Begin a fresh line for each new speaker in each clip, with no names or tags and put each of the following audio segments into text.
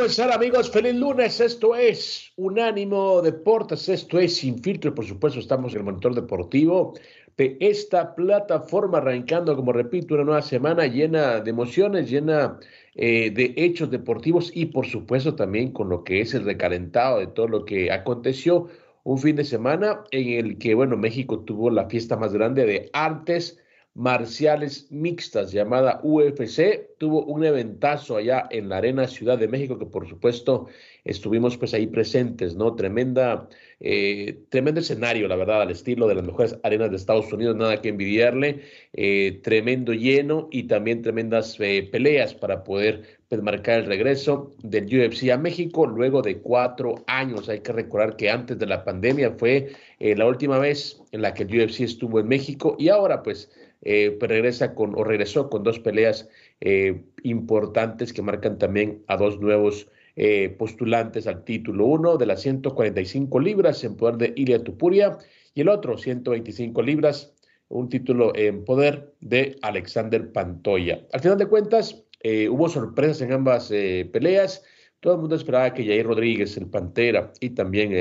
¿Cómo están amigos? Feliz lunes, esto es Unánimo Deportes, esto es Sin Filtro, por supuesto estamos en el monitor deportivo de esta plataforma, arrancando, como repito, una nueva semana llena de emociones, llena eh, de hechos deportivos y por supuesto también con lo que es el recalentado de todo lo que aconteció un fin de semana en el que, bueno, México tuvo la fiesta más grande de artes marciales mixtas llamada UFC. Tuvo un eventazo allá en la Arena Ciudad de México que por supuesto estuvimos pues ahí presentes, ¿no? Tremenda, eh, tremendo escenario, la verdad, al estilo de las mejores arenas de Estados Unidos, nada que envidiarle, eh, tremendo lleno y también tremendas eh, peleas para poder pues, marcar el regreso del UFC a México luego de cuatro años. Hay que recordar que antes de la pandemia fue la última vez en la que el UFC estuvo en México y ahora pues eh, regresa con o regresó con dos peleas eh, importantes que marcan también a dos nuevos eh, postulantes al título. Uno de las 145 libras en poder de Ilia Tupuria y el otro 125 libras, un título en poder de Alexander Pantoya. Al final de cuentas, hubo sorpresas en ambas peleas. Todo el mundo esperaba que Jair Rodríguez, el Pantera, y también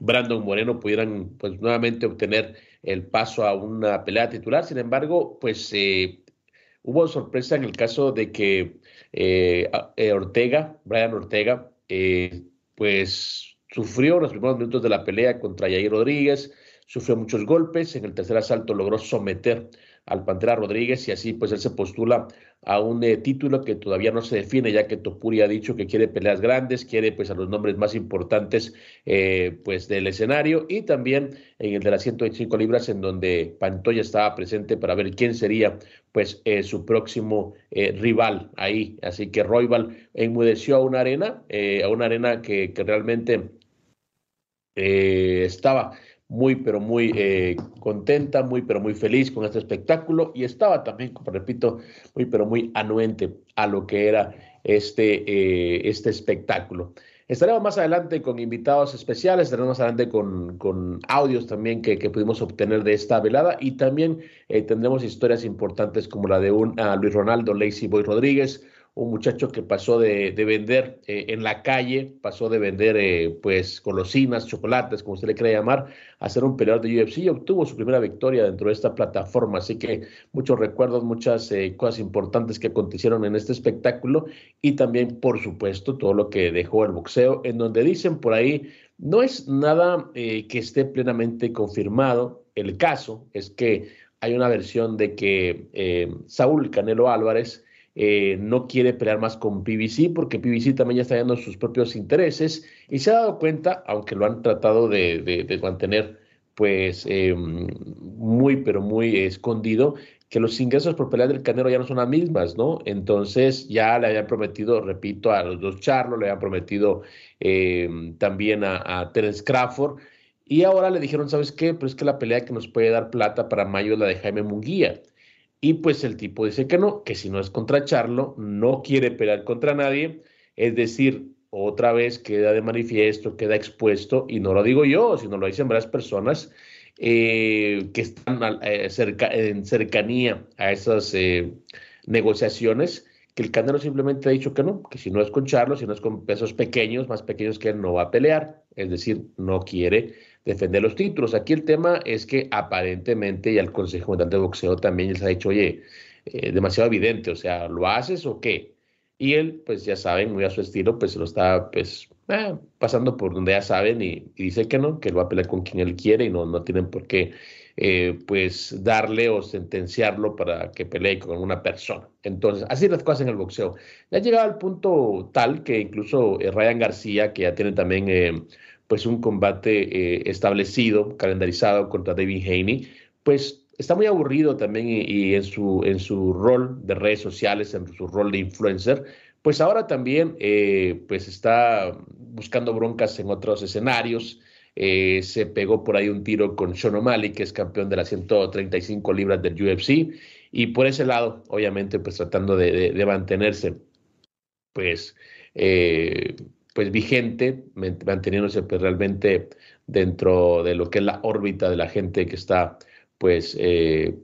Brandon Moreno pudieran pues nuevamente obtener el paso a una pelea titular. Sin embargo, pues eh, hubo sorpresa en el caso de que eh, eh, Ortega, Brian Ortega, pues sufrió los primeros minutos de la pelea contra Yair Rodríguez, sufrió muchos golpes, en el tercer asalto logró someter al Pantera Rodríguez y así pues él se postula a un eh, título que todavía no se define ya que Topuri ha dicho que quiere peleas grandes, quiere pues a los nombres más importantes eh, pues del escenario y también en el de las 125 libras en donde Pantoya estaba presente para ver quién sería pues eh, su próximo rival ahí, así que Roybal enmudeció a una arena, a una arena que, que realmente estaba muy, pero muy eh, contenta, muy, pero muy feliz con este espectáculo y estaba también, como repito, muy, pero muy anuente a lo que era este, eh, este espectáculo. Estaremos más adelante con invitados especiales, estaremos más adelante con, con audios también que, que, pudimos obtener de esta velada y también eh, tendremos historias importantes como la de un Luis Ronaldo Lacey Boy Rodríguez, un muchacho que pasó de, vender eh, en la calle, pasó de vender eh, pues golosinas, chocolates, como usted le quiera llamar, a ser un peleador de UFC y obtuvo su primera victoria dentro de esta plataforma. Así que muchos recuerdos, muchas eh, cosas importantes que acontecieron en este espectáculo y también, por supuesto, todo lo que dejó el boxeo, en donde dicen por ahí, no es nada que esté plenamente confirmado. El caso es que hay una versión de que Saúl Canelo Álvarez, eh, no quiere pelear más con PBC porque PBC también ya está dando sus propios intereses y se ha dado cuenta, aunque lo han tratado de, mantener pues eh, muy pero muy escondido, que los ingresos por pelea del Canelo ya no son las mismas, ¿no? Entonces ya le habían prometido, repito, a los dos Charlos, le habían prometido eh, también a, Terence Crawford, y ahora le dijeron, ¿sabes qué? Pues es que la pelea que nos puede dar plata para mayo es la de Jaime Munguía. Y pues el tipo dice que no, que si no es contra Charlo, no quiere pelear contra nadie. Es decir, otra vez queda de manifiesto, queda expuesto, y no lo digo yo, sino lo dicen varias personas eh, que están eh, en cercanía a esas eh, negociaciones, que el Canelo simplemente ha dicho que no, que si no es con Charlo, si no es con pesos pequeños, más pequeños que él, no va a pelear, es decir, no quiere defender los títulos. Aquí el tema es que aparentemente, y al Consejo Mundial de Boxeo también les ha dicho, oye, eh, demasiado evidente, o sea, ¿lo haces o qué? Y él, pues ya saben, muy a su estilo, pues se lo está pues eh, pasando por donde ya saben y, dice que no, que él va a pelear con quien él quiere y no, no tienen por qué eh, pues darle o sentenciarlo para que pelee con una persona. Entonces, así las cosas en el boxeo. Ya ha llegado al punto tal que incluso Ryan García, que ya tiene también pues un combate establecido, calendarizado contra David Haney, pues está muy aburrido también y, en, su, en su rol de redes sociales, en su rol de influencer, pues ahora también eh, pues está buscando broncas en otros escenarios. Eh, se pegó por ahí un tiro con Sean O'Malley, que es campeón de las 135 libras del UFC, y por ese lado, obviamente, pues tratando de, mantenerse, pues, eh, pues vigente, manteniéndose pues, realmente dentro de lo que es la órbita de la gente que está pues eh,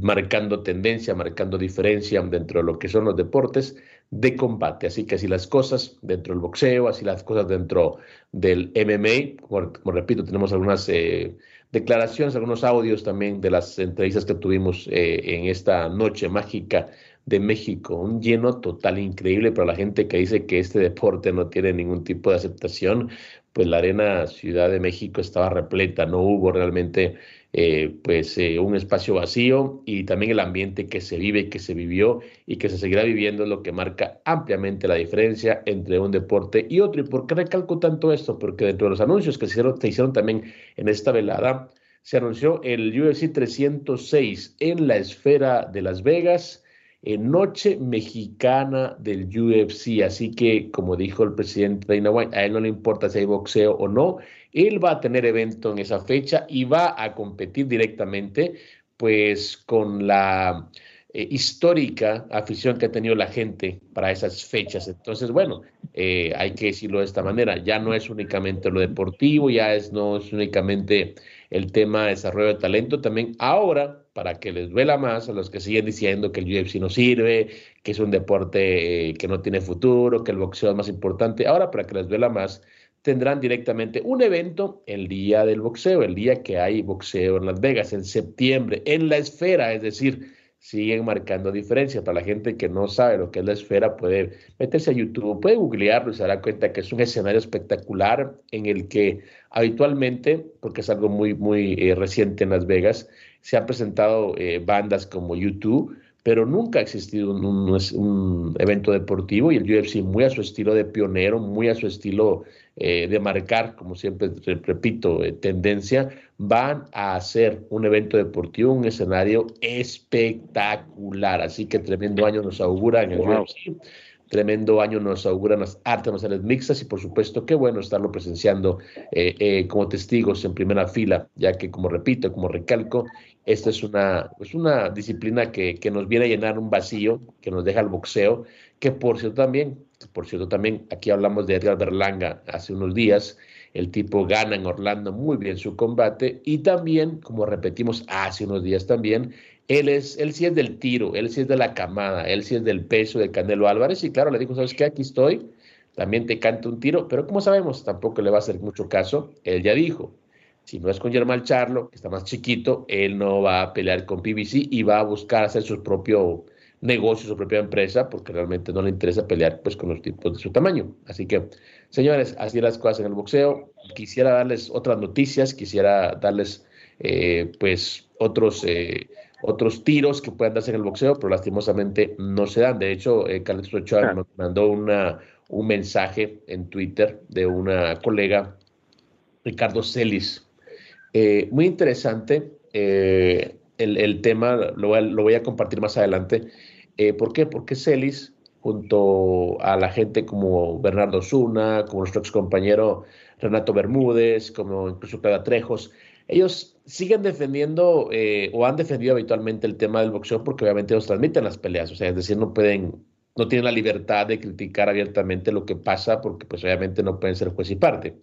marcando tendencia, marcando diferencia dentro de lo que son los deportes de combate. Así que así las cosas dentro del boxeo, así las cosas dentro del MMA. Como, repito, tenemos algunas eh, declaraciones, algunos audios también de las entrevistas que tuvimos eh, en esta noche mágica de México. Un lleno total increíble para la gente que dice que este deporte no tiene ningún tipo de aceptación. Pues la arena Ciudad de México estaba repleta, no hubo realmente eh, pues eh, un espacio vacío y también el ambiente que se vive, que se vivió y que se seguirá viviendo es lo que marca ampliamente la diferencia entre un deporte y otro. ¿Y por qué recalco tanto esto? Porque dentro de los anuncios que se hicieron, se hicieron también en esta velada, se anunció el UFC 306 en la esfera de Las Vegas Noche Mexicana del UFC. Así que, como dijo el presidente Dana White, a él no le importa si hay boxeo o no, él va a tener evento en esa fecha y va a competir directamente, pues, con la eh, histórica afición que ha tenido la gente para esas fechas. Entonces, bueno, eh, hay que decirlo de esta manera, ya no es únicamente lo deportivo, ya es, no es únicamente el tema de desarrollo de talento, también ahora para que les duela más a los que siguen diciendo que el UFC no sirve, que es un deporte eh, que no tiene futuro, que el boxeo es más importante. Ahora, para que les duela más, tendrán directamente un evento el día del boxeo, el día que hay boxeo en Las Vegas, en septiembre, en la esfera, es decir, siguen marcando diferencia. Para la gente que no sabe lo que es la esfera, puede meterse a YouTube, puede googlearlo y se dará cuenta que es un escenario espectacular en el que habitualmente, porque es algo muy, muy eh, reciente en Las Vegas, se han presentado eh, bandas como YouTube, pero nunca ha existido un, evento deportivo y el UFC muy a su estilo de pionero, muy a su estilo eh, de marcar, como siempre repito, eh, tendencia, van a hacer un evento deportivo, un escenario espectacular. Así que tremendo año nos augura en el UFC tremendo año nos auguran las artes marciales mixtas y por supuesto qué bueno estarlo presenciando como testigos en primera fila, ya que como repito, como recalco, esta es una, es una disciplina que, que, nos viene a llenar un vacío que nos deja el boxeo, que por cierto también, por cierto también, aquí hablamos de Edgar Berlanga hace unos días, el tipo gana en Orlando muy bien su combate y también, como repetimos hace unos días también, él, es, él sí es del tiro, él sí es de la camada, él sí es del peso de Canelo Álvarez y claro, le dijo, ¿sabes qué? Aquí estoy, también te canto un tiro, pero como sabemos, tampoco le va a hacer mucho caso, él ya dijo, si no es con Germán Charlo, que está más chiquito, él no va a pelear con PBC y va a buscar hacer su propio negocio, su propia empresa, porque realmente no le interesa pelear pues, con los tipos de su tamaño. Así que, señores, así las cosas en el boxeo. Quisiera darles otras noticias, quisiera darles eh, pues otros, eh, otros tiros que puedan darse en el boxeo, pero lastimosamente no se dan. De hecho, eh, Carlos Ochoa nos mandó una, un mensaje en Twitter de una colega, Ricardo Celis, eh, muy interesante eh, el, tema, lo voy, a, compartir más adelante. Eh, ¿Por qué? Porque Celis, junto a la gente como Bernardo Zuna, como nuestro ex compañero Renato Bermúdez, como incluso Clara Trejos, ellos siguen defendiendo o han defendido habitualmente el tema del boxeo porque obviamente ellos transmiten las peleas, o sea, es decir, no pueden, no tienen la libertad de criticar abiertamente lo que pasa porque pues obviamente no pueden ser juez y parte.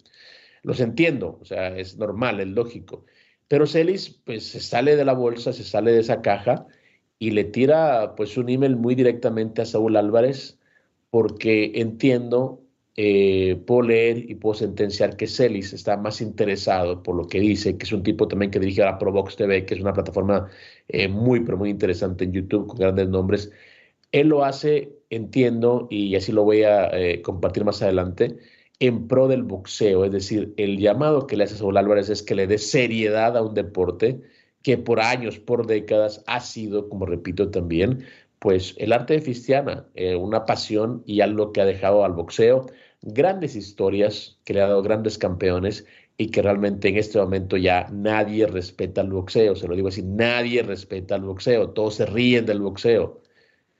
Los entiendo, o sea, es normal, es lógico. Pero Celis, pues, se sale de la bolsa, se sale de esa caja y le tira, pues, un email muy directamente a Saúl Álvarez, porque entiendo eh, puedo leer y puedo sentenciar que Celis está más interesado por lo que dice, que es un tipo también que dirige a Provox TV, que es una plataforma eh, muy, pero muy interesante en YouTube con grandes nombres. Él lo hace, entiendo, y así lo voy a eh, compartir más adelante, en pro del boxeo. Es decir, el llamado que le hace Saúl Álvarez es que le dé seriedad a un deporte que por años, por décadas ha sido, como repito también, pues el arte de Fistiana, una pasión y algo que ha dejado al boxeo grandes historias, que le ha dado grandes campeones y que realmente en este momento ya nadie respeta el boxeo, se lo digo así, nadie respeta el boxeo, todos se ríen del boxeo.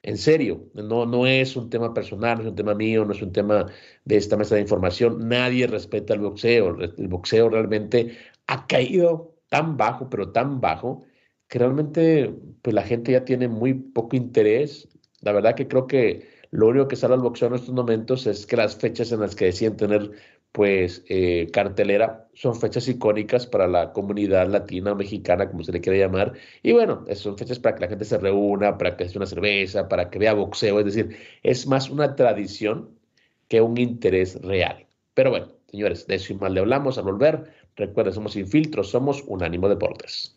En serio, no, no es un tema personal, no es un tema mío, no es un tema de esta mesa de información, nadie respeta el boxeo. El boxeo realmente ha caído tan bajo, pero tan bajo, que realmente pues, la gente ya tiene muy poco interés. La verdad que creo que lo único que sale al boxeo en estos momentos es que las fechas en las que deciden tener pues eh, cartelera son fechas icónicas para la comunidad latina mexicana, como se le quiere llamar. Y bueno, son fechas para que la gente se reúna, para que se una cerveza, para que vea boxeo. Es decir, es más una tradición que un interés real. Pero bueno, señores, de eso y mal le hablamos al volver. Recuerden, somos Infiltros, somos Unánimo Deportes.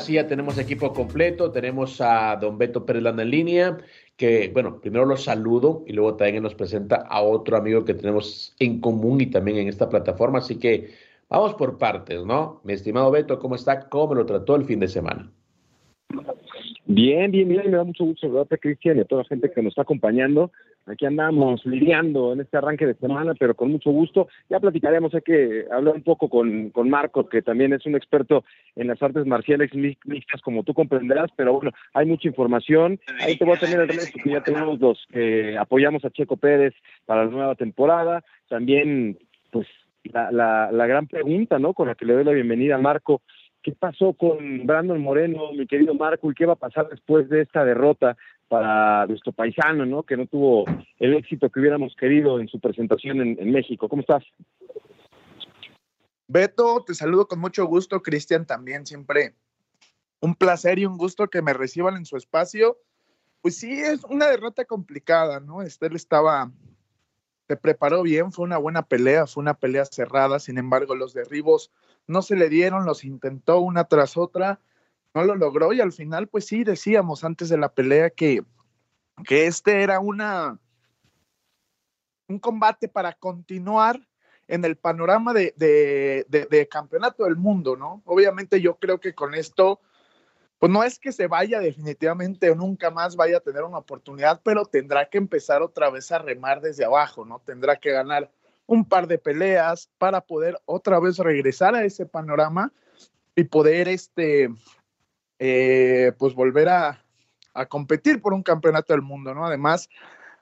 Sí ya tenemos equipo completo, tenemos a don Beto Pérez en línea, que bueno, primero lo saludo y luego también nos presenta a otro amigo que tenemos en común y también en esta plataforma, así que vamos por partes, ¿no? Mi estimado Beto, ¿cómo está? ¿Cómo lo trató el fin de semana?
Bien, bien, bien, me da mucho gusto saludarte, Cristian, y a toda la gente que nos está acompañando. Aquí andamos lidiando en este arranque de semana, pero con mucho gusto. Ya platicaremos, hay que hablar un poco con, con Marcos, que también es un experto en las artes marciales mixtas, como tú comprenderás, pero bueno, hay mucha información. Ahí te voy a tener el resto, que ya tenemos los que apoyamos a Checo Pérez para la nueva temporada. También, pues, la, la, la gran pregunta, ¿no? Con la que le doy la bienvenida a Marco ¿Qué pasó con Brandon Moreno, mi querido Marco, y qué va a pasar después de esta derrota para nuestro paisano, ¿no? Que no tuvo el éxito que hubiéramos querido en su presentación en, México. ¿Cómo estás?
Beto, te saludo con mucho gusto. Cristian también, siempre un placer y un gusto que me reciban en su espacio. Pues sí, es una derrota complicada, ¿no? Estel estaba, se preparó bien, fue una buena pelea, fue una pelea cerrada, sin embargo, los derribos no se le dieron, los intentó una tras otra, no lo logró y al final, pues sí, decíamos antes de la pelea que, que este era una, un combate para continuar en el panorama de, de, campeonato del mundo, ¿no? Obviamente yo creo que con esto, pues no es que se vaya definitivamente o nunca más vaya a tener una oportunidad, pero tendrá que empezar otra vez a remar desde abajo, ¿no? Tendrá que ganar un par de peleas para poder otra vez regresar a ese panorama y poder este eh, pues volver a, competir por un campeonato del mundo, ¿no? Además,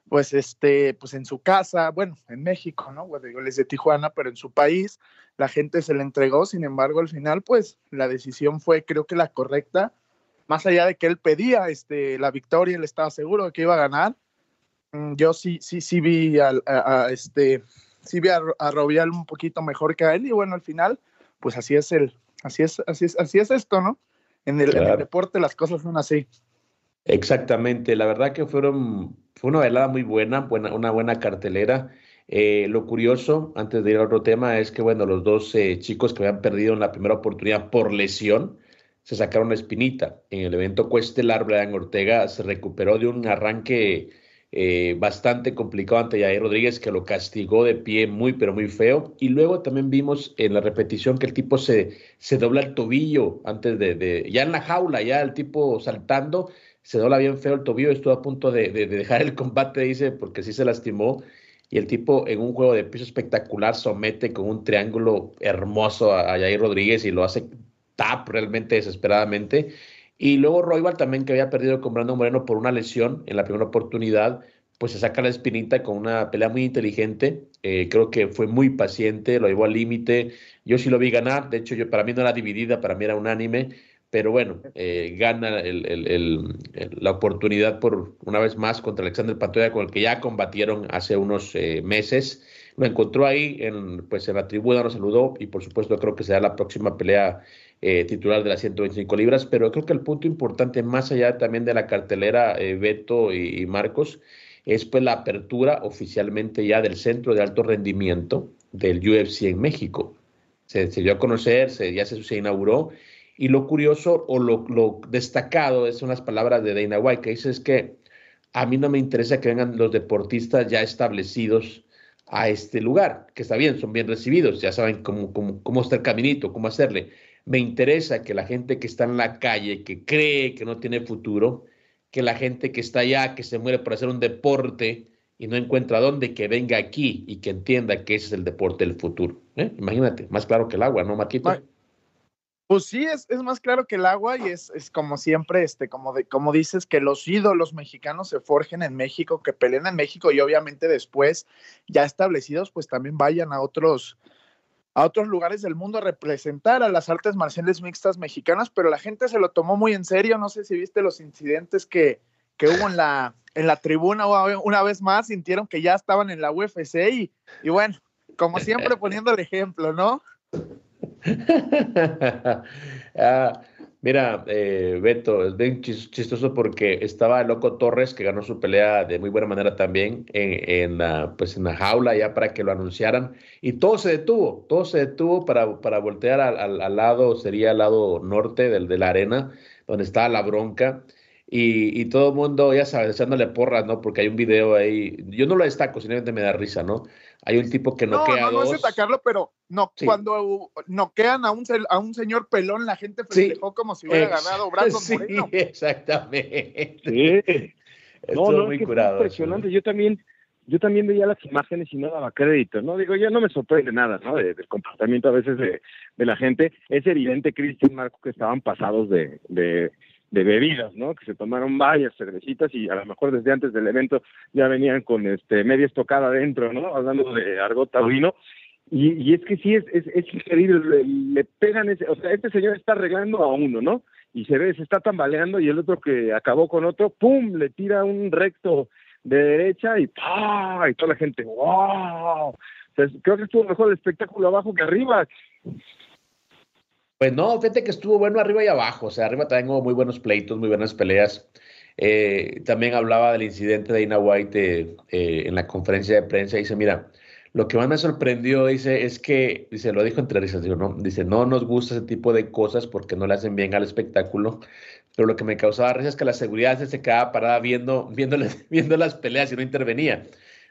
pues este, pues en su casa, bueno, en México, ¿no? Bueno, digo, él es de Tijuana, pero en su país la gente se le entregó, sin embargo, al final, pues la decisión fue, creo que la correcta, más allá de que él pedía este, la victoria, él estaba seguro de que iba a ganar. Mm, yo sí, sí, sí vi a, a este, sí vi a, Robial un poquito mejor que a él y bueno, al final, pues así es el, así es, así es, así es esto, ¿no? En el, deporte las cosas son así.
Exactamente, la verdad que fueron, fue una velada muy buena, buena una buena cartelera. Eh, lo curioso, antes de ir a otro tema, es que bueno, los dos eh, chicos que habían perdido en la primera oportunidad por lesión, se sacaron la espinita. En el evento cuestelar, Brian Ortega se recuperó de un arranque eh, bastante complicado ante Jair Rodríguez, que lo castigó de pie muy, pero muy feo. Y luego también vimos en la repetición que el tipo se, se dobla el tobillo antes de, ya en la jaula, ya el tipo saltando, se dobla bien feo el tobillo, estuvo a punto de, de dejar el combate, dice, porque sí se lastimó. Y el tipo en un juego de piso espectacular somete con un triángulo hermoso a, a Rodríguez y lo hace tap realmente desesperadamente. Y luego Roybal también, que había perdido con Brandon Moreno por una lesión en la primera oportunidad, pues se saca la espinita con una pelea muy inteligente. Eh, creo que fue muy paciente, lo llevó al límite. Yo sí lo vi ganar, de hecho, yo, para mí no era dividida, para mí era unánime. Pero bueno, eh, gana la oportunidad por una vez más contra Alexander Pantoya, con el que ya combatieron hace unos eh, meses. Lo encontró ahí en, pues, en la tribuna, nos saludó y por supuesto creo que será la próxima pelea eh, titular de las 125 libras, pero creo que el punto importante, más allá también de la cartelera eh, Beto y, Marcos, es pues la apertura oficialmente ya del centro de alto rendimiento del UFC en México. Se, dio a conocer, se, ya se, inauguró, y lo curioso o lo, lo destacado son las palabras de Dana White, que dice es que a mí no me interesa que vengan los deportistas ya establecidos a este lugar, que está bien, son bien recibidos, ya saben cómo, cómo, cómo está el caminito, cómo hacerle me interesa que la gente que está en la calle, que cree que no tiene futuro, que la gente que está allá, que se muere por hacer un deporte y no encuentra dónde, que venga aquí y que entienda que ese es el deporte del futuro. ¿eh? Imagínate, más claro que el agua, ¿no, Marquito?
Pues sí, es, es, más claro que el agua y es, es como siempre, este, como, de, como dices, que los ídolos mexicanos se forjen en México, que peleen en México y obviamente después, ya establecidos, pues también vayan a otros, a otros lugares del mundo a representar a las artes marciales mixtas mexicanas, pero la gente se lo tomó muy en serio. No sé si viste los incidentes que, que hubo en la, en la tribuna una vez más, sintieron que ya estaban en la UFC y, y bueno, como siempre poniendo el ejemplo, ¿no?
ah, Mira, eh, Beto, es bien chistoso porque estaba Loco Torres, que ganó su pelea de muy buena manera también en, en, la, pues en la jaula ya para que lo anunciaran. Y todo se detuvo, todo se detuvo para, para voltear al, al, lado, sería al lado norte del, de la arena, donde estaba la bronca. Y, y, todo el mundo, ya sabes, echándole porras, ¿no? Porque hay un video ahí, yo no lo destaco, simplemente me da risa, ¿no? Hay un tipo que
no,
noquea
no, no, no es atacarlo, pero no, cuando noquean a un, a un señor pelón, la gente festejó como si hubiera ganado Brandon
sí,
Moreno.
exactamente.
Sí. no, no, muy es que curado, impresionante. Yo también, yo también veía las imágenes y no daba crédito, ¿no? Digo, ya no me sorprende nada, ¿no? del comportamiento a veces de, de la gente. Es evidente, Cristian Marco, que estaban pasados de, de de bebidas, ¿no? Que se tomaron varias cervecitas y a lo mejor desde antes del evento ya venían con este media estocada adentro, ¿no? Hablando de argot taurino. Y, y es que sí, es, es, es increíble, le, pegan ese, o sea, este señor está arreglando a uno, ¿no? Y se ve, se está tambaleando y el otro que acabó con otro, ¡pum!, le tira un recto de derecha y ¡pah! Y toda la gente, ¡wow! Creo que estuvo mejor el espectáculo abajo que arriba.
Pues no, fíjate que estuvo bueno arriba y abajo. O sea, arriba tengo muy buenos pleitos, muy buenas peleas. Eh, también hablaba del incidente de Ina White eh, en la conferencia de prensa. Dice, mira, lo que más me sorprendió, dice, es que, dice, lo dijo entre risas, ¿no? Dice, no nos gusta ese tipo de cosas porque no le hacen bien al espectáculo. Pero lo que me causaba risa es que la seguridad se quedaba parada viendo, viendo, viendo las peleas y no intervenía.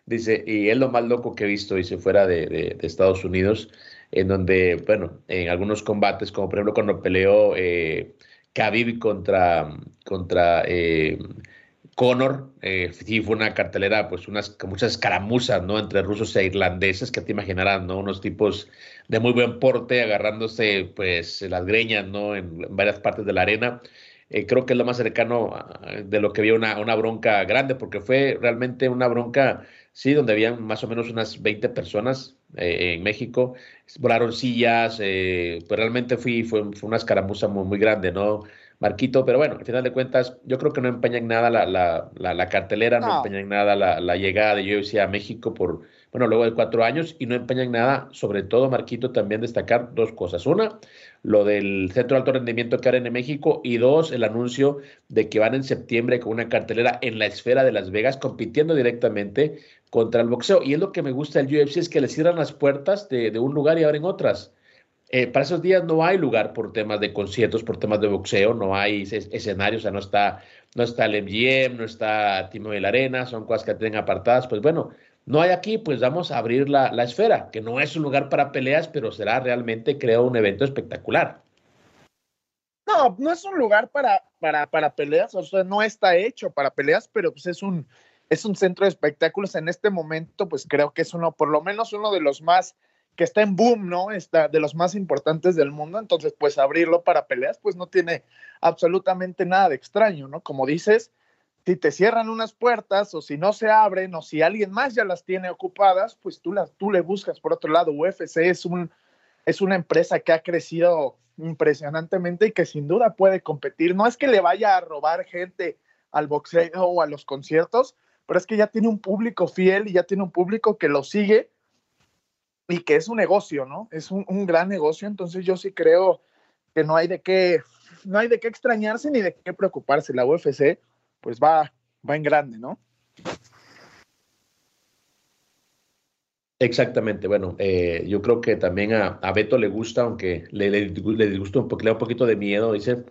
Dice, y es lo más loco que he visto, dice, fuera de, de, de Estados Unidos en donde, bueno, en algunos combates, como por ejemplo cuando peleó eh, Khabib contra, contra eh, Conor, eh, sí fue una cartelera, pues unas muchas escaramuzas, ¿no? Entre rusos e irlandeses, que te imaginarás, ¿no? Unos tipos de muy buen porte agarrándose, pues, las greñas, ¿no? En, varias partes de la arena. Eh, creo que es lo más cercano de lo que había una, una bronca grande, porque fue realmente una bronca, sí, donde habían más o menos unas 20 personas eh, en México, volaron sillas, eh, pues realmente fui, fue, fue una escaramuza muy, muy, grande, ¿no? Marquito, pero bueno, al final de cuentas, yo creo que no empeña en nada la, la, la, cartelera, no. no empeña en nada la, llegada de UFC a México por, bueno, luego de cuatro años, y no empeña en nada, sobre todo, Marquito, también destacar dos cosas. Una, lo del Centro de Alto Rendimiento que harán en México, y dos, el anuncio de que van en septiembre con una cartelera en la esfera de Las Vegas, compitiendo directamente contra el boxeo. Y es lo que me gusta del UFC, es que le cierran las puertas de, de un lugar y abren otras. Eh, para esos días no hay lugar por temas de conciertos, por temas de boxeo, no hay escenarios, o sea, no está, no está el MGM, no está Timo de la Arena, son cosas que tienen apartadas, pues bueno, no hay aquí, pues vamos a abrir la, la esfera, que no es un lugar para peleas, pero será realmente, creo, un evento espectacular.
No, no es un lugar para, para, para peleas, o sea, no está hecho para peleas, pero pues es un, es un centro de espectáculos. En este momento, pues creo que es uno, por lo menos uno de los más, que está en boom, ¿no? Está de los más importantes del mundo. Entonces, pues abrirlo para peleas, pues no tiene absolutamente nada de extraño, ¿no? Como dices, si te cierran unas puertas o si no se abren o si alguien más ya las tiene ocupadas, pues tú, las, tú le buscas por otro lado. UFC es, un, es una empresa que ha crecido impresionantemente y que sin duda puede competir. No es que le vaya a robar gente al boxeo o a los conciertos, pero es que ya tiene un público fiel y ya tiene un público que lo sigue y que es un negocio, ¿no? Es un, un, gran negocio, entonces yo sí creo que no hay de qué, no hay de qué extrañarse ni de qué preocuparse. La UFC, pues va, va en grande, ¿no?
Exactamente, bueno, eh, yo creo que también a, a, Beto le gusta, aunque le, le, le disgusta un le da un poquito de miedo, dice,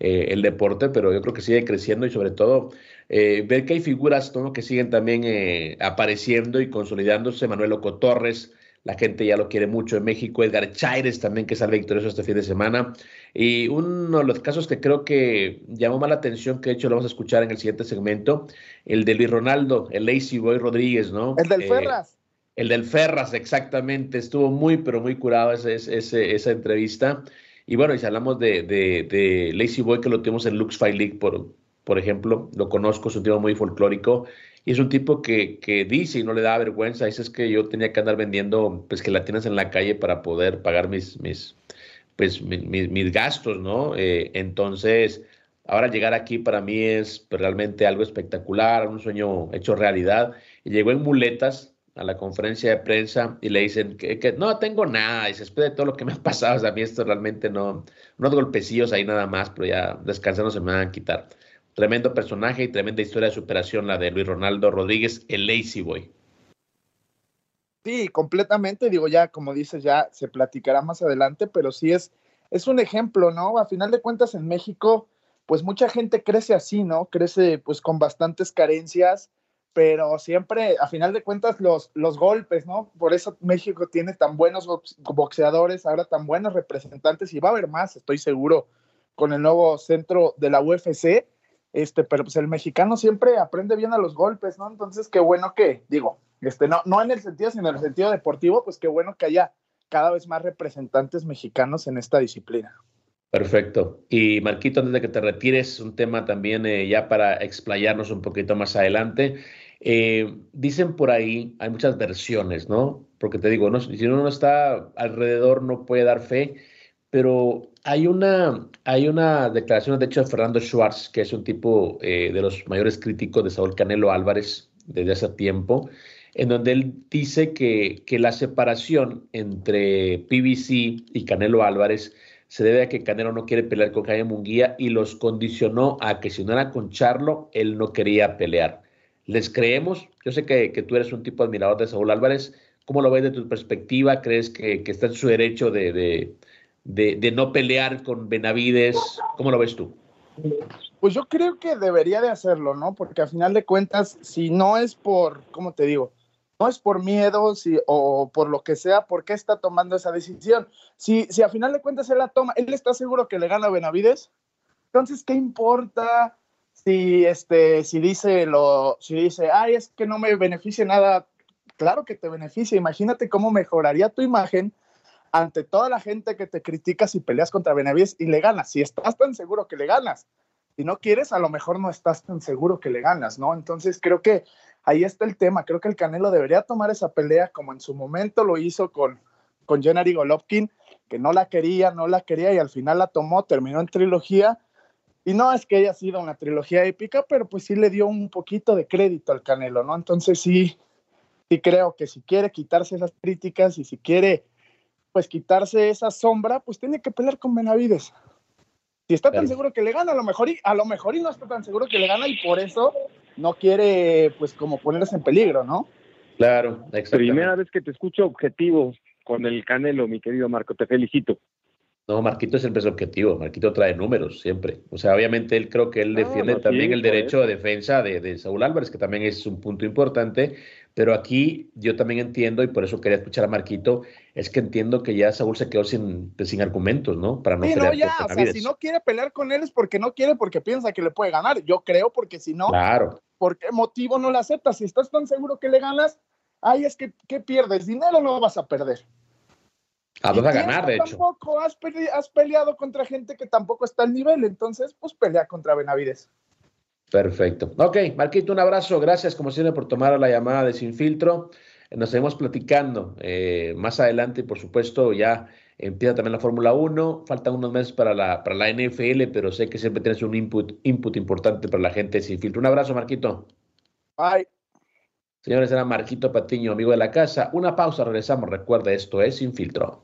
eh, el deporte, pero yo creo que sigue creciendo y sobre todo eh, ver que hay figuras ¿no? que siguen también eh, apareciendo y consolidándose, Manuel Oco Torres, la gente ya lo quiere mucho en México, Edgar Chaires también que sale victorioso este fin de semana, y uno de los casos que creo que llamó más la atención, que de hecho lo vamos a escuchar en el siguiente segmento, el de Luis Ronaldo, el Lazy Boy Rodríguez, ¿no?
El del Ferras.
El del Ferras, exactamente. Estuvo muy, pero muy curado ese, ese, esa entrevista. Y bueno, y si hablamos de, de, de Lazy Boy, que lo tenemos en Lux Fight League, por, por ejemplo, lo conozco, es un tipo muy folclórico. Y es un tipo que, que dice y no le da vergüenza. Dice es que yo tenía que andar vendiendo pues tienes en la calle para poder pagar mis, mis, pues, mis, mis gastos, ¿no? Eh, entonces, ahora llegar aquí para mí es pues, realmente algo espectacular, un sueño hecho realidad. Y llegó en muletas, a la conferencia de prensa y le dicen que, que no tengo nada, y se de todo lo que me ha pasado, a mí esto realmente no, unos golpecillos ahí nada más, pero ya descansando se me van a quitar. Tremendo personaje y tremenda historia de superación la de Luis Ronaldo Rodríguez, el Lazy Boy.
Sí, completamente, digo ya, como dices, ya se platicará más adelante, pero sí es, es un ejemplo, ¿no? A final de cuentas en México, pues mucha gente crece así, ¿no? Crece pues con bastantes carencias, pero siempre, a final de cuentas, los, los golpes, ¿no? Por eso México tiene tan buenos boxeadores, ahora tan buenos representantes, y va a haber más, estoy seguro, con el nuevo centro de la UFC, este, pero pues el mexicano siempre aprende bien a los golpes, ¿no? Entonces, qué bueno que, digo, este, no, no en el sentido, sino en el sentido deportivo, pues qué bueno que haya cada vez más representantes mexicanos en esta disciplina.
Perfecto. Y Marquito, antes de que te retires, un tema también eh, ya para explayarnos un poquito más adelante. Eh, dicen por ahí, hay muchas versiones, ¿no? Porque te digo, si uno no está alrededor no puede dar fe, pero hay una, hay una declaración, de hecho, de Fernando Schwartz, que es un tipo eh, de los mayores críticos de Saúl Canelo Álvarez desde hace tiempo, en donde él dice que, que la separación entre PBC y Canelo Álvarez se debe a que Canelo no quiere pelear con Jaime Munguía y los condicionó a que si no era con Charlo, él no quería pelear les creemos. Yo sé que, que, tú eres un tipo admirador de Saúl Álvarez. ¿Cómo lo ves de tu perspectiva? ¿Crees que, que está en su derecho de, de, de, no pelear con Benavides? ¿Cómo lo ves tú?
Pues yo creo que debería de hacerlo, ¿no? Porque a final de cuentas, si no es por, ¿cómo te digo? No es por miedo si, o por lo que sea, ¿por qué está tomando esa decisión? Si, si a final de cuentas él la toma, él está seguro que le gana a Benavides, entonces, ¿qué importa? si este si dice lo si dice ay es que no me beneficia nada claro que te beneficia imagínate cómo mejoraría tu imagen ante toda la gente que te critica si peleas contra Benavides y le ganas si estás tan seguro que le ganas. Si no quieres a lo mejor no estás tan seguro que le ganas no entonces creo que ahí está el tema. Creo que el Canelo debería tomar esa pelea como en su momento lo hizo con con Gennady Golovkin que no la quería no la quería y al final la tomó terminó en trilogía. Y no es que haya sido una trilogía épica, pero pues sí le dio un poquito de crédito al Canelo, ¿no? Entonces sí, sí creo que si quiere quitarse esas críticas y si quiere pues quitarse esa sombra, pues tiene que pelear con Benavides. Si está tan seguro que le gana, a lo mejor y, a lo mejor y no está tan seguro que le gana y por eso no quiere pues como ponerse en peligro, ¿no?
Claro,
Primera vez que te escucho objetivo con el Canelo, mi querido Marco, te felicito.
No, Marquito siempre es objetivo. Marquito trae números siempre. O sea, obviamente él creo que él defiende también el derecho de defensa de, de, Saúl Álvarez, que también es un punto importante. Pero aquí yo también entiendo, y por eso quería escuchar a Marquito, es que entiendo que ya Saúl se quedó sin, pues, sin argumentos, ¿no?
Para no sí, no, ya, o sea, si no quiere pelear con él es porque no quiere, porque piensa que le puede ganar. Yo creo, porque si no,
claro.
¿por qué motivo no le aceptas? Si estás tan seguro que le ganas, ahí es que ¿qué pierdes? Dinero no vas a perder.
A vas a ganar, de hecho.
Tampoco has, has peleado contra gente que tampoco está al nivel, entonces, pues pelea contra Benavides.
Perfecto. Ok, Marquito, un abrazo. Gracias, como siempre, por tomar la llamada de Sin Filtro. Nos seguimos platicando eh, más adelante, por supuesto, ya empieza también la Fórmula 1. Faltan unos meses para la, para la NFL, pero sé que siempre tienes un input, input importante para la gente de Sin Filtro. Un abrazo, Marquito.
Bye.
Señores, era Marquito Patiño, amigo de la casa. Una pausa, regresamos. Recuerda, esto es Sin Filtro.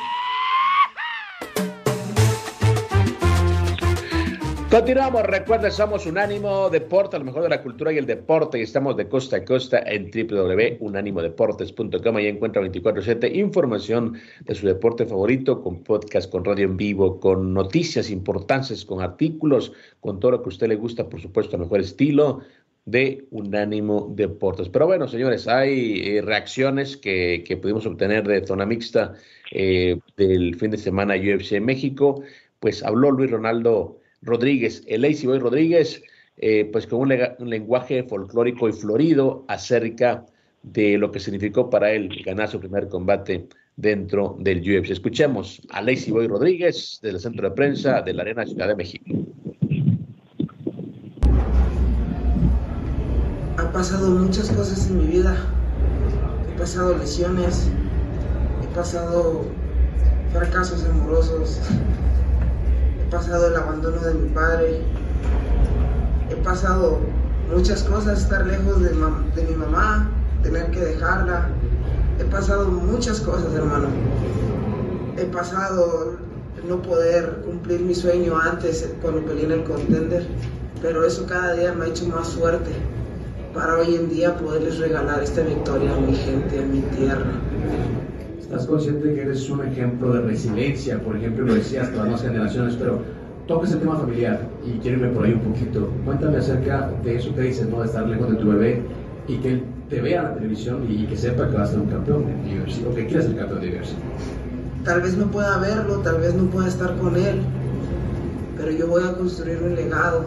Continuamos, recuerda, somos Unánimo Deporte, lo mejor de la cultura y el deporte, y estamos de costa a costa en www.unanimodeportes.com. Ahí encuentra 24-7 información de su deporte favorito, con podcast, con radio en vivo, con noticias importantes, con artículos, con todo lo que a usted le gusta, por supuesto, a mejor estilo de Unánimo Deportes. Pero bueno, señores, hay eh, reacciones que, que, pudimos obtener de zona mixta eh, del fin de semana UFC México. Pues habló Luis Ronaldo. Rodríguez, el Lazy Boy Rodríguez, eh, pues con un, lenguaje folclórico y florido acerca de lo que significó para él ganar su primer combate dentro del UFC. Escuchemos a Lazy Boy Rodríguez del Centro de Prensa de la Arena Ciudad de México.
Ha pasado muchas cosas en mi vida. He pasado lesiones, he pasado fracasos amorosos, pasado el abandono de mi padre, he pasado muchas cosas, estar lejos de, mi mamá, tener que dejarla, he pasado muchas cosas, hermano. He pasado no poder cumplir mi sueño antes cuando peleé en el contender, pero eso cada día me ha hecho más fuerte para hoy en día poderles regalar esta victoria a mi gente, a mi tierra.
Estás consciente que eres un ejemplo de resiliencia, por ejemplo, lo decías para las generaciones, pero tocas el tema familiar y quiero irme por ahí un poquito. Cuéntame acerca de eso que dices, ¿no? De estar lejos de tu bebé y que él te vea en la televisión y que sepa que vas a ser un campeón de UFC o que quieres ser campeón de UFC.
Tal vez no pueda verlo, tal vez no pueda estar con él, pero yo voy a construir un legado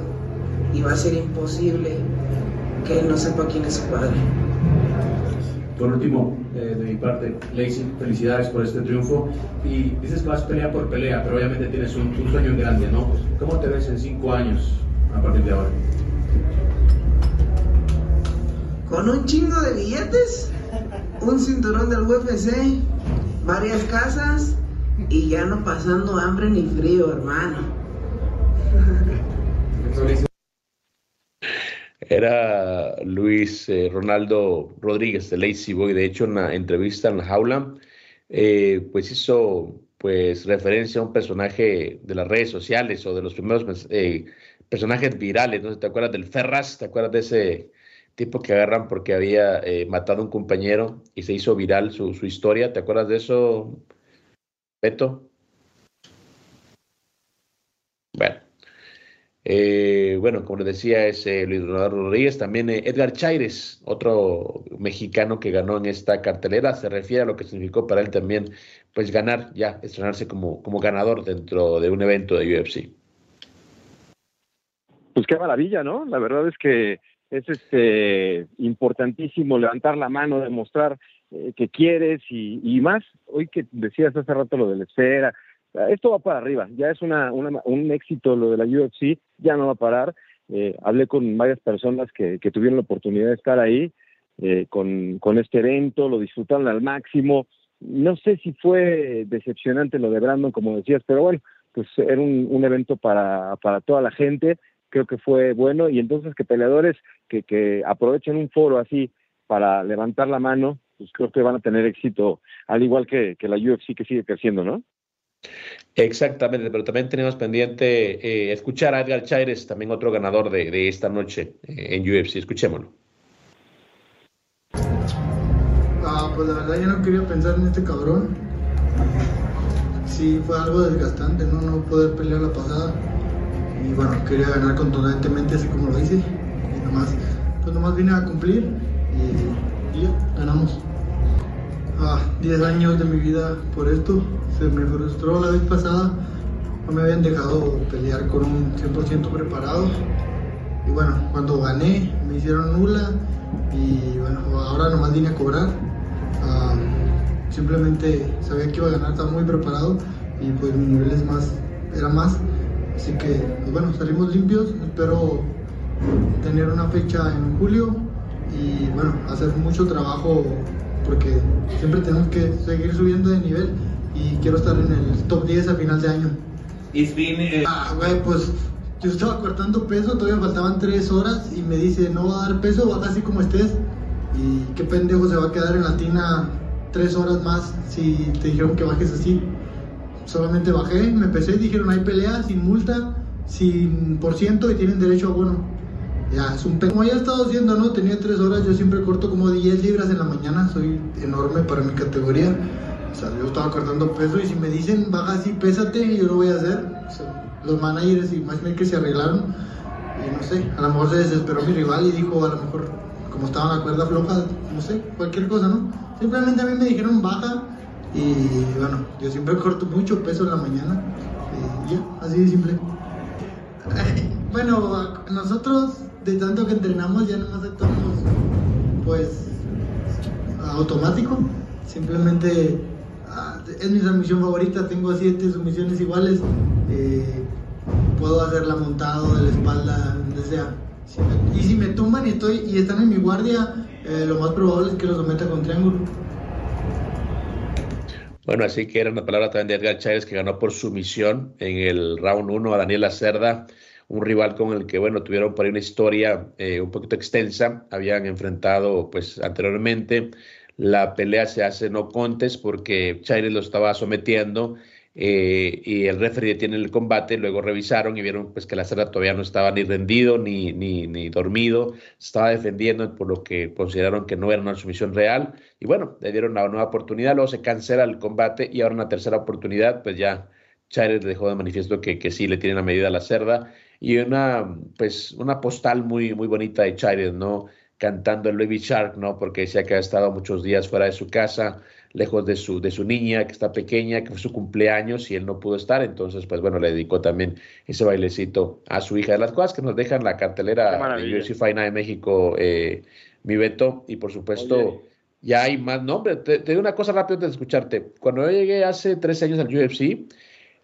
y va a ser imposible que él no sepa quién es su padre.
Por último, eh, de mi parte, Lacey, felicidades por este triunfo. Y dices que vas pelea por pelea, pero obviamente tienes un, un sueño grande, ¿no? ¿Cómo te ves en cinco años a partir de ahora?
Con un chingo de billetes, un cinturón del UFC, varias casas y ya no pasando hambre ni frío, hermano.
Era Luis eh, Ronaldo Rodríguez de Lazy Boy. De hecho, en la entrevista en la jaula, eh, pues hizo pues referencia a un personaje de las redes sociales o de los primeros eh, personajes virales. ¿no? ¿Te acuerdas del Ferraz? ¿Te acuerdas de ese tipo que agarran porque había matado a un compañero y se hizo viral su, su historia? ¿Te acuerdas de eso, Beto? Bueno, eh, bueno, como les decía, es eh, Luis Ronaldo Rodríguez, también eh, Edgar Chaires, otro mexicano que ganó en esta cartelera, se refiere a lo que significó para él también, pues ganar, ya, estrenarse como, como ganador dentro de un evento de UFC.
Pues qué maravilla, ¿no? La verdad es que es este importantísimo levantar la mano, demostrar que quieres y, y, más, hoy que decías hace rato lo de la esfera, esto va para arriba, ya es una, un éxito lo de la UFC, ya no va a parar. Eh, hablé con varias personas que, tuvieron la oportunidad de estar ahí eh, con, con, este evento, lo disfrutaron al máximo. no sé si fue decepcionante lo de Brandon, como decías, pero bueno, pues era un, un evento para, para toda la gente, creo que fue bueno, y entonces que peleadores que, que aprovechen un foro así para levantar la mano, pues creo que van a tener éxito, al igual que, que la UFC que sigue creciendo, ¿no?
Exactamente, pero también tenemos pendiente eh, escuchar a Edgar Chaires, también otro ganador de, esta noche eh, en UFC. Escuchémoslo.
Ah, pues la verdad yo no quería pensar en este cabrón. Sí, fue algo desgastante, ¿no? No poder pelear la pasada. Y bueno, quería ganar contundentemente así como lo hice. Y nomás, pues nomás vine a cumplir y, y ya, ganamos. Ah, 10 años de mi vida por esto. Se me frustró la vez pasada. No me habían dejado pelear con un 100% preparado. Y bueno, cuando gané me hicieron nula. Y bueno, ahora nomás vine a cobrar. Ah, simplemente sabía que iba a ganar, estaba muy preparado. Y pues mi nivel es más, era más. Así que, pues bueno, salimos limpios. Espero tener una fecha en julio y bueno, hacer mucho trabajo porque siempre tenemos que seguir subiendo de nivel y quiero estar en el top 10 a final de año. Ah, güey, pues yo estaba cortando peso, todavía faltaban 3 horas y me dice, no va a dar peso, baja así como estés. Y qué pendejo se va a quedar en la tina 3 horas más si te dijeron que bajes así. Solamente bajé, me pesé dijeron, hay pelea sin multa, sin por ciento y tienen derecho a bono. Ya, es un. Como ya he estado haciendo, ¿no? Tenía tres horas, yo siempre corto como 10 libras en la mañana, soy enorme para mi categoría. O sea, yo estaba cortando peso y si me dicen, baja así, pésate, yo lo voy a hacer. Los managers y matchmakers se arreglaron. Y no sé, a lo mejor se desesperó mi rival y dijo, a lo mejor, como estaba la cuerda floja, no sé, cualquier cosa, ¿no? Simplemente a mí me dijeron, baja. Y bueno, yo siempre corto mucho peso en la mañana. Y así de simple. Bueno, nosotros de tanto que entrenamos ya nomás actuamos pues automático. Simplemente ah, es mi transmisión favorita, tengo siete sumisiones iguales. eh, puedo hacerla montado de la espalda, donde sea. Si me- y si me tumban y estoy y están en mi guardia, eh, lo más probable es que lo someta con triángulo.
Bueno, así que era una palabra también de Edgar Chávez que ganó por sumisión en el round 1 a Daniel Cerda, un rival con el que, bueno, tuvieron por ahí una historia eh, un poquito extensa, habían enfrentado pues anteriormente, la pelea se hace no contes porque Chávez lo estaba sometiendo eh, y el referee detiene el combate, luego revisaron y vieron pues que la Cerda todavía no estaba ni rendido ni, ni, ni dormido, estaba defendiendo por lo que consideraron que no era una sumisión real. Y bueno, le dieron una nueva oportunidad, luego se cancela el combate y ahora una tercera oportunidad, pues ya Chávez dejó de manifiesto que, que sí le tienen a medida a la cerda y una pues una postal muy muy bonita de Chávez, ¿no? Cantando el Baby Shark, ¿no? Porque decía que ha estado muchos días fuera de su casa, lejos de su, de su niña, que está pequeña, que fue su cumpleaños y él no pudo estar, entonces pues bueno, le dedicó también ese bailecito a su hija. De las cosas que nos dejan la cartelera de Fight Night de México, eh, mi Beto, y por supuesto...
Oye.
Ya hay más nombres. Te, te digo una cosa rápido antes de escucharte. Cuando yo llegué hace tres años al UFC,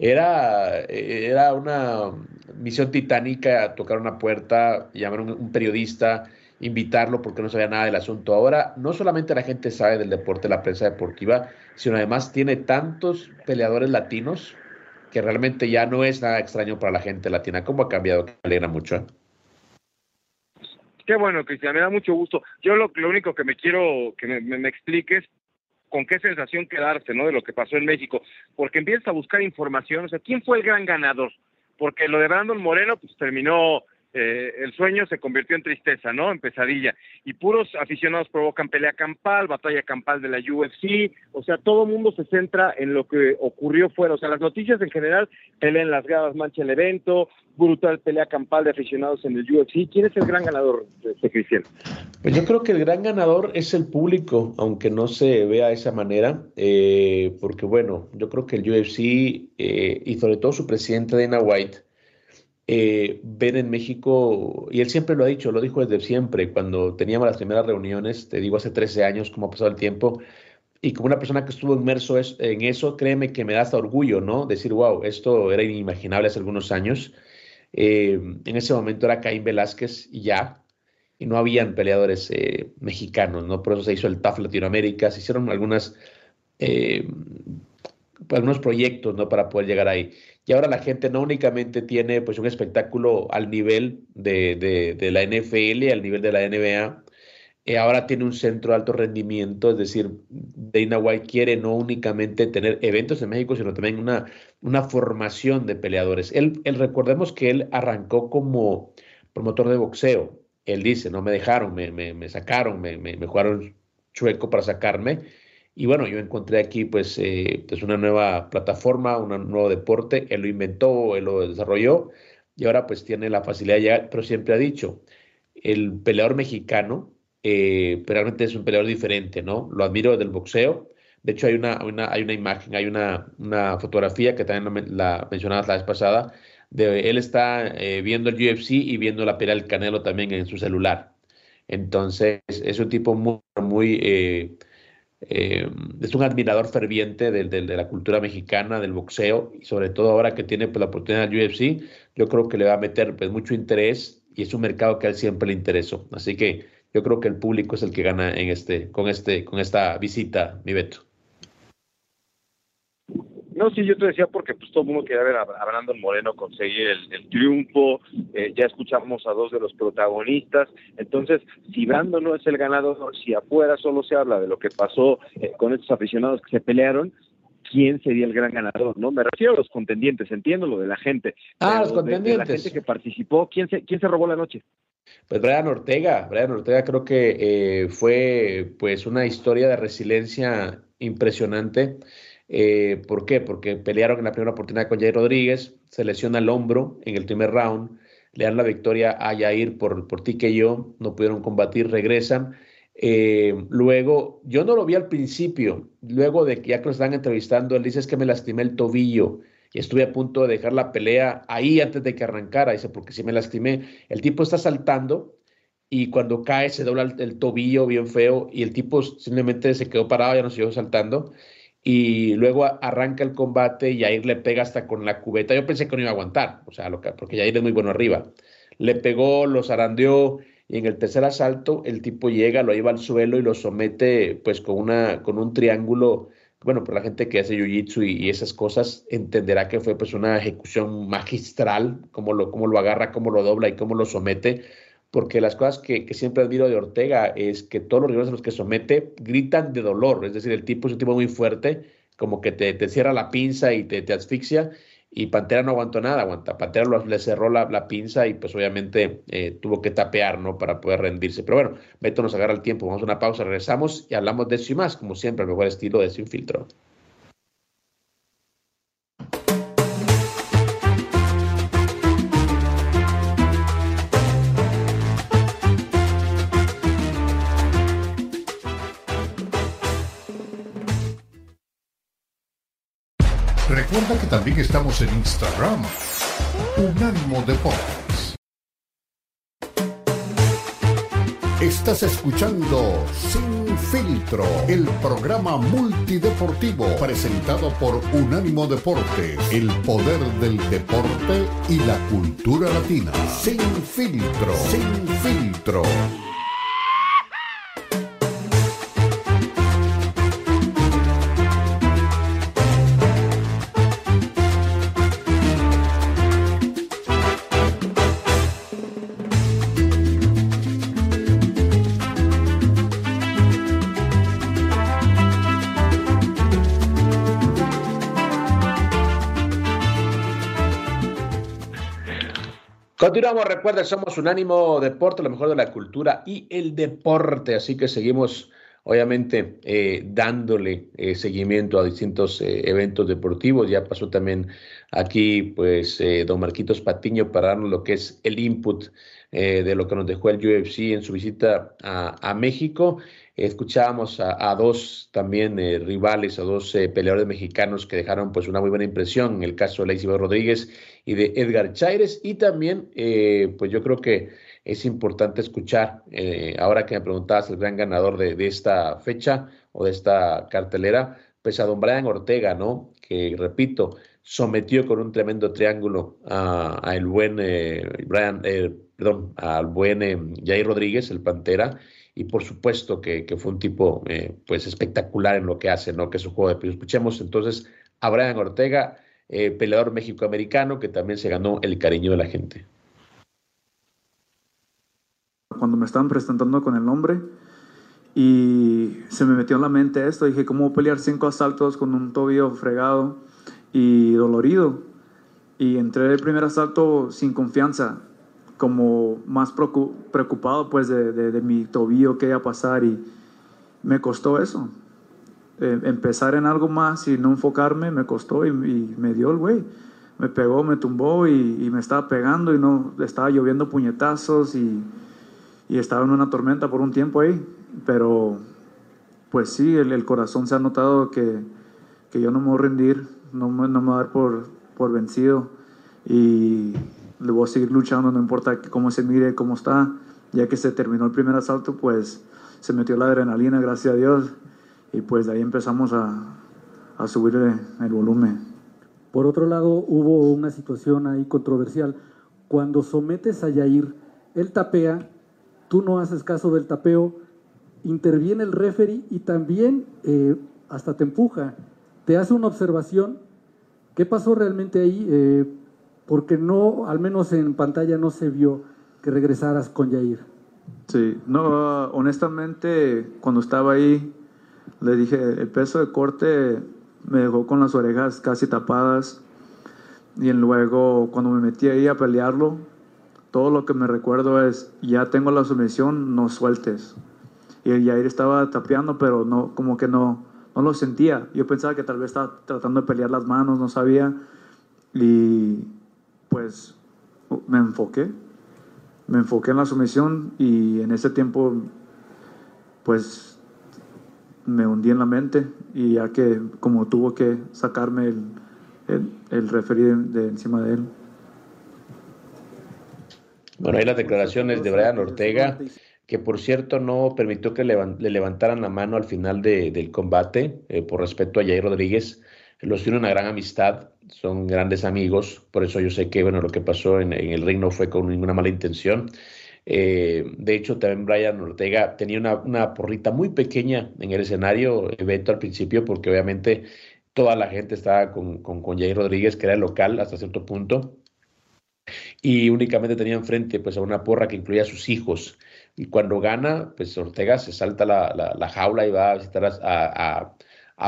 era, era una misión titánica tocar una puerta, llamar a un, periodista, invitarlo porque no sabía nada del asunto. Ahora, no solamente la gente sabe del deporte, la prensa deportiva, sino además tiene tantos peleadores latinos que realmente ya no es nada extraño para la gente latina. ¿Cómo ha cambiado? Me alegra mucho. ¿eh?
Qué bueno, Cristian, me da mucho gusto. Yo lo, lo único que me quiero que me, me expliques con qué sensación quedarse, ¿no? De lo que pasó en México, porque empiezas a buscar información, o sea, ¿quién fue el gran ganador? Porque lo de Brandon Moreno, pues terminó, eh, el sueño se convirtió en tristeza, ¿no? En pesadilla. Y puros aficionados provocan pelea campal, batalla campal de la UFC, o sea, todo el mundo se centra en lo que ocurrió fuera, o sea, las noticias en general, pelea en las gradas, mancha el evento, brutal pelea campal de aficionados en el UFC. ¿Quién es el gran ganador este Cristian?
Pues yo creo que el gran ganador es el público, aunque no se vea de esa manera, eh, porque bueno, yo creo que el UFC eh, y sobre todo su presidente Dana White eh, ven en México, y él siempre lo ha dicho, lo dijo desde siempre, cuando teníamos las primeras reuniones, te digo hace 13 años, cómo ha pasado el tiempo, y como una persona que estuvo inmerso en eso, créeme que me da hasta orgullo, ¿no? Decir, wow, esto era inimaginable hace algunos años. Eh, en ese momento era Caín Velázquez y ya, y no habían peleadores eh, mexicanos, ¿no? Por eso se hizo el TAF Latinoamérica, se hicieron algunas eh, algunos proyectos, ¿no? Para poder llegar ahí. Y ahora la gente no únicamente tiene pues un espectáculo al nivel de, de, la NFL, al nivel de la NBA, eh, ahora tiene un centro de alto rendimiento, es decir, Dana White quiere no únicamente tener eventos en México, sino también una, una formación de peleadores. Él, él, recordemos que él arrancó como promotor de boxeo. Él dice, no me dejaron, me, me, me sacaron, me, me, jugaron chueco para sacarme y bueno, yo encontré aquí pues, eh, pues una nueva plataforma, un nuevo deporte, él lo inventó, él lo desarrolló y ahora pues tiene la facilidad de llegar, pero siempre ha dicho, el peleador mexicano eh, realmente es un peleador diferente, ¿no? Lo admiro del boxeo. De hecho, hay una, hay una imagen, hay una, una fotografía que también la, mencionabas la vez pasada, de él está eh, viendo el UFC y viendo la pelea del Canelo también en su celular. Entonces, es un tipo muy, muy eh, eh, es un admirador ferviente de, la cultura mexicana, del boxeo, y sobre todo ahora que tiene pues, la oportunidad del UFC, yo creo que le va a meter pues, mucho interés y es un mercado que a él siempre le interesó. Así que yo creo que el público es el que gana en este, con, este, con esta visita, mi Beto.
No, sí, yo te decía porque pues todo el mundo quería ver a, Brandon Moreno conseguir el, triunfo, eh, ya escuchamos a dos de los protagonistas, entonces si Brandon no es el ganador, si afuera solo se habla de lo que pasó eh, con estos aficionados que se pelearon, quién sería el gran ganador, ¿no? Me refiero a los contendientes, entiendo lo de la gente.
Ah, los contendientes.
la gente que participó, ¿quién se, quién se robó la noche?
Pues Brian Ortega, Brian Ortega creo que eh, fue pues una historia de resiliencia impresionante. Eh, ¿Por qué? Porque pelearon en la primera oportunidad con Jair Rodríguez, se lesiona el hombro en el primer round, le dan la victoria a Jair por, por ti que yo, no pudieron combatir, regresan. Eh, luego, yo no lo vi al principio, luego de que ya que lo están entrevistando, él dice es que me lastimé el tobillo y estuve a punto de dejar la pelea ahí antes de que arrancara, dice, porque si me lastimé, el tipo está saltando y cuando cae se dobla el, el tobillo bien feo y el tipo simplemente se quedó parado, ya no siguió saltando y luego arranca el combate y Jair le pega hasta con la cubeta. Yo pensé que no iba a aguantar, o sea, porque Jair es muy bueno arriba. Le pegó, lo zarandeó y en el tercer asalto el tipo llega, lo lleva al suelo y lo somete pues con, una, con un triángulo. Bueno, por la gente que hace jiu-jitsu y, esas cosas entenderá que fue pues una ejecución magistral, cómo lo, cómo lo agarra, cómo lo dobla y cómo lo somete porque las cosas que, siempre admiro de Ortega es que todos los rivales a los que somete gritan de dolor, es decir, el tipo es un tipo muy fuerte, como que te, cierra la pinza y te, asfixia, y Pantera no aguantó nada, aguanta. Pantera le cerró la, pinza y pues obviamente eh, tuvo que tapear, ¿no? Para poder rendirse. Pero bueno, Beto nos agarra el tiempo, vamos a una pausa, regresamos y hablamos de eso y más, como siempre, el mejor estilo de Sin.
Recuerda que también estamos en Instagram. Unánimo Deportes. Estás escuchando Sin Filtro, el programa multideportivo presentado por Unánimo Deportes, el poder del deporte y la cultura latina. Sin Filtro, Sin Filtro.
Continuamos, recuerda, somos Unánimo Deporte, lo mejor de la cultura y el deporte, así que seguimos obviamente eh, dándole eh, seguimiento a distintos eh, eventos deportivos. Ya pasó también aquí, pues, don Marquitos Patiño para darnos lo que es el input de lo que nos dejó el UFC en su visita a, México. Escuchábamos a, dos también rivales, a dos peleadores mexicanos que dejaron pues una muy buena impresión, en el caso de Lacey Rodríguez y de Edgar Chaires. Y también, eh, pues yo creo que es importante escuchar, eh, ahora que me preguntabas el gran ganador de, esta fecha o de esta cartelera, pues a don Brian Ortega, ¿no? Que repito, sometió con un tremendo triángulo a, el buen eh, Brian, perdón, al buen Jair Rodríguez, el Pantera, y por supuesto que, fue un tipo eh, pues espectacular en lo que hace, ¿no? Que es un juego de pies. Escuchemos entonces a Brian Ortega, eh, peleador mexicoamericano que también se ganó el cariño de la gente.
Cuando me estaban presentando con el nombre y se me metió en la mente esto, dije, ¿cómo pelear cinco asaltos con un tobillo fregado y dolorido? Y entré el primer asalto sin confianza, como más preocupado pues de, mi tobillo que iba a pasar y me costó eso. Eh, empezar en algo más y no enfocarme me costó y, me dio el güey. Me pegó, me tumbó y, me estaba pegando y no estaba lloviendo puñetazos y, estaba en una tormenta por un tiempo ahí. Pero pues sí, el, corazón se ha notado que, yo no me voy a rendir, no, no me voy a dar por, por vencido. Y, le voy a seguir luchando, no importa cómo se mire, cómo está. Ya que se terminó el primer asalto, pues se metió la adrenalina, gracias a Dios, y pues de ahí empezamos a, a subir el volumen.
Por otro lado, hubo una situación ahí controversial. Cuando sometes a Yair, él tapea, tú no haces caso del tapeo, interviene el referee y también eh, hasta te empuja, te hace una observación. ¿Qué pasó realmente ahí? Eh, porque no, al menos en pantalla no se vio que regresaras con Yair.
Sí, no, honestamente, cuando estaba ahí, le dije, el peso de corte me dejó con las orejas casi tapadas. Y luego, cuando me metí ahí a pelearlo, todo lo que me recuerdo es, ya tengo la sumisión, no sueltes. Y el Yair estaba tapeando, pero no, como que no, no lo sentía. Yo pensaba que tal vez estaba tratando de pelear las manos, no sabía. Y pues me enfoqué, me enfoqué en la sumisión y en ese tiempo pues me hundí en la mente y ya que como tuvo que sacarme el, el, de, encima de él.
Bueno, ahí las declaraciones de Brian Ortega, que por cierto no permitió que le, levantaran la mano al final del combate eh, por respeto a Jair Rodríguez. Los tiene una gran amistad, son grandes amigos, por eso yo sé que bueno, lo que pasó en, el ring no fue con ninguna mala intención. Eh, de hecho, también Brian Ortega tenía una, porrita muy pequeña en el escenario, evento al principio, porque obviamente toda la gente estaba con, con, con Jair Rodríguez, que era el local hasta cierto punto, y únicamente tenía enfrente pues, a una porra que incluía a sus hijos. Y cuando gana, pues Ortega se salta la, jaula y va a visitar a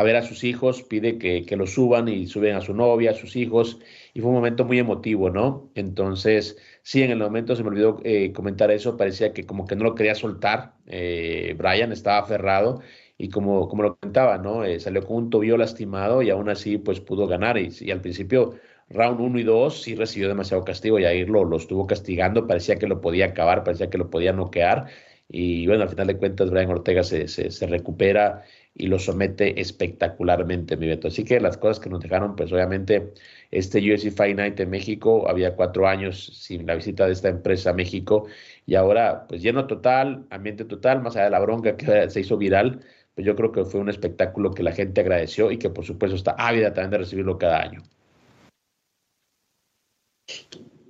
ver a sus hijos, pide que, que lo suban y suben a su novia, a sus hijos, y fue un momento muy emotivo, ¿no? Entonces, sí, en el momento se me olvidó eh, comentar eso, parecía que como que no lo quería soltar, eh, Brian estaba aferrado, y como, como lo comentaba, ¿no? Eh, salió con un tobillo lastimado y aún así, pues pudo ganar, y, al principio round 1 y 2 sí recibió demasiado castigo y ahí lo, estuvo castigando, parecía que lo podía acabar, parecía que lo podía noquear. Y bueno, al final de cuentas Brian Ortega se, se recupera y lo somete espectacularmente, mi Beto. Así que las cosas que nos dejaron, pues obviamente, este UFC Fight Night en México, había cuatro años sin la visita de esta empresa a México y ahora, pues lleno total, ambiente total, más allá de la bronca que se hizo viral, pues yo creo que fue un espectáculo que la gente agradeció y que por supuesto está ávida también de recibirlo cada año.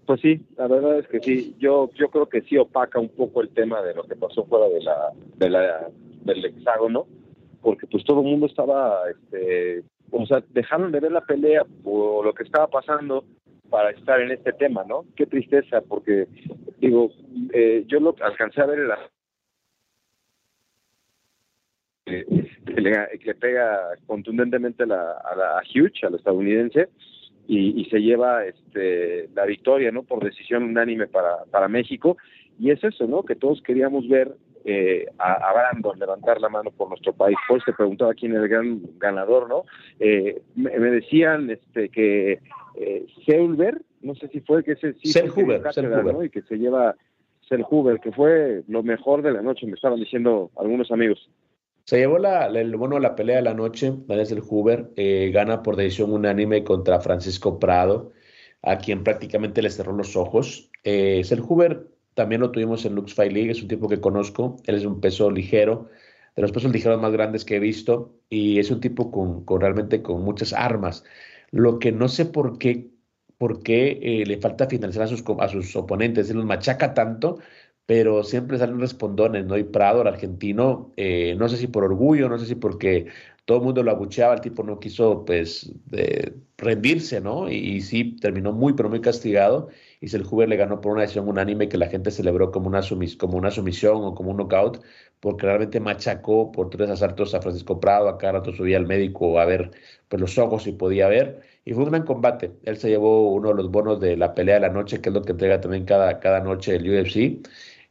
Pues sí, la verdad es que sí. Yo yo creo que sí opaca un poco el tema de lo que pasó fuera de la, de la del hexágono porque pues todo el mundo estaba, este, o sea, dejaron de ver la pelea o lo que estaba pasando para estar en este tema, ¿no? Qué tristeza, porque digo, eh, yo lo alcancé a ver en la que, le, pega contundentemente a la, a la Huge, al estadounidense, y, y, se lleva este, la victoria, ¿no? Por decisión unánime para, para México. Y es eso, ¿no? Que todos queríamos ver eh, a, Brandon levantar la mano por nuestro país. Pues te preguntaba quién es el gran ganador, ¿no? Eh, me, decían este que eh, Seulber, no sé si fue que ese sí ¿no? y que se lleva Selhuber, que fue lo mejor de la noche, me estaban diciendo algunos amigos.
Se llevó la, el bono la pelea de la noche, Daniel Huber, eh, gana por decisión unánime contra Francisco Prado, a quien prácticamente le cerró los ojos. Eh, Huber también lo tuvimos en Lux Fight League, es un tipo que conozco, él es un peso ligero, de los pesos ligeros más grandes que he visto, y es un tipo con, realmente con muchas armas. Lo que no sé por qué, por qué eh, le falta finalizar a sus, a sus oponentes, él los machaca tanto, pero siempre salen respondones, ¿no? Y Prado, el argentino, eh, no sé si por orgullo, no sé si porque todo el mundo lo abucheaba, el tipo no quiso, pues, rendirse, ¿no? Y, sí, terminó muy, pero muy castigado, y Selhuber le ganó por una decisión unánime que la gente celebró como una, como una sumisión o como un knockout, porque realmente machacó por tres asaltos a Francisco Prado, a cada rato subía al médico a ver pues, los ojos si podía ver, y fue un gran combate. Él se llevó uno de los bonos de la pelea de la noche, que es lo que entrega también cada, cada noche el UFC,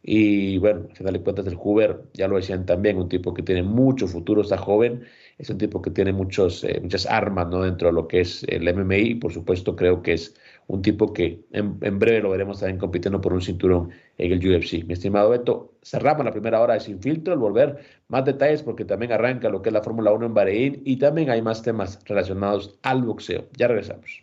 y bueno, al final de cuentas el Hoover, ya lo decían también, un tipo que tiene mucho futuro, está joven, es un tipo que tiene muchos, eh, muchas armas ¿no? dentro de lo que es el MMA y por supuesto creo que es un tipo que en, breve lo veremos también compitiendo por un cinturón en el UFC. Mi estimado Beto, cerramos la primera hora de Sin Filtro, al volver más detalles porque también arranca lo que es la Fórmula 1 en Bahrein y también hay más temas relacionados al boxeo. Ya regresamos.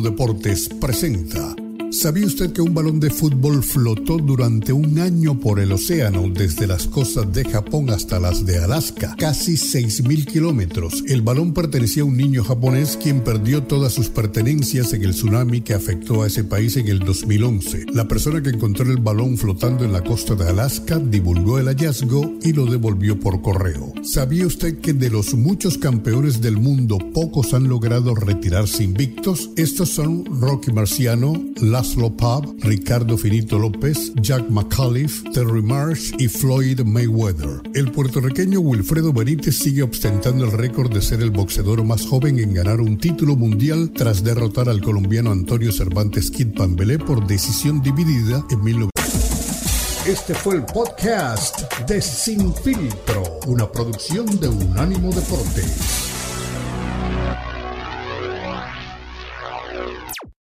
Deportes presenta ¿Sabía usted que un balón de fútbol flotó durante un año por el océano desde las costas de Japón hasta las de Alaska? Casi 6.000 kilómetros. El balón pertenecía a un niño japonés quien perdió todas sus pertenencias en el tsunami que afectó a ese país en el 2011. La persona que encontró el balón flotando en la costa de Alaska divulgó el hallazgo y lo devolvió por correo. ¿Sabía usted que de los muchos campeones del mundo pocos han logrado retirarse invictos? Estos son Rocky Marciano, Laszlo Ricardo Finito López, Jack McAuliffe, Terry Marsh y Floyd Mayweather. El puertorriqueño Wilfredo Benítez sigue ostentando el récord de ser el boxeador más joven en ganar un título mundial tras derrotar al colombiano Antonio Cervantes Kid Pambelé por decisión dividida en 1990. Este fue el podcast de Sin Filtro, una producción de Unánimo Deportes.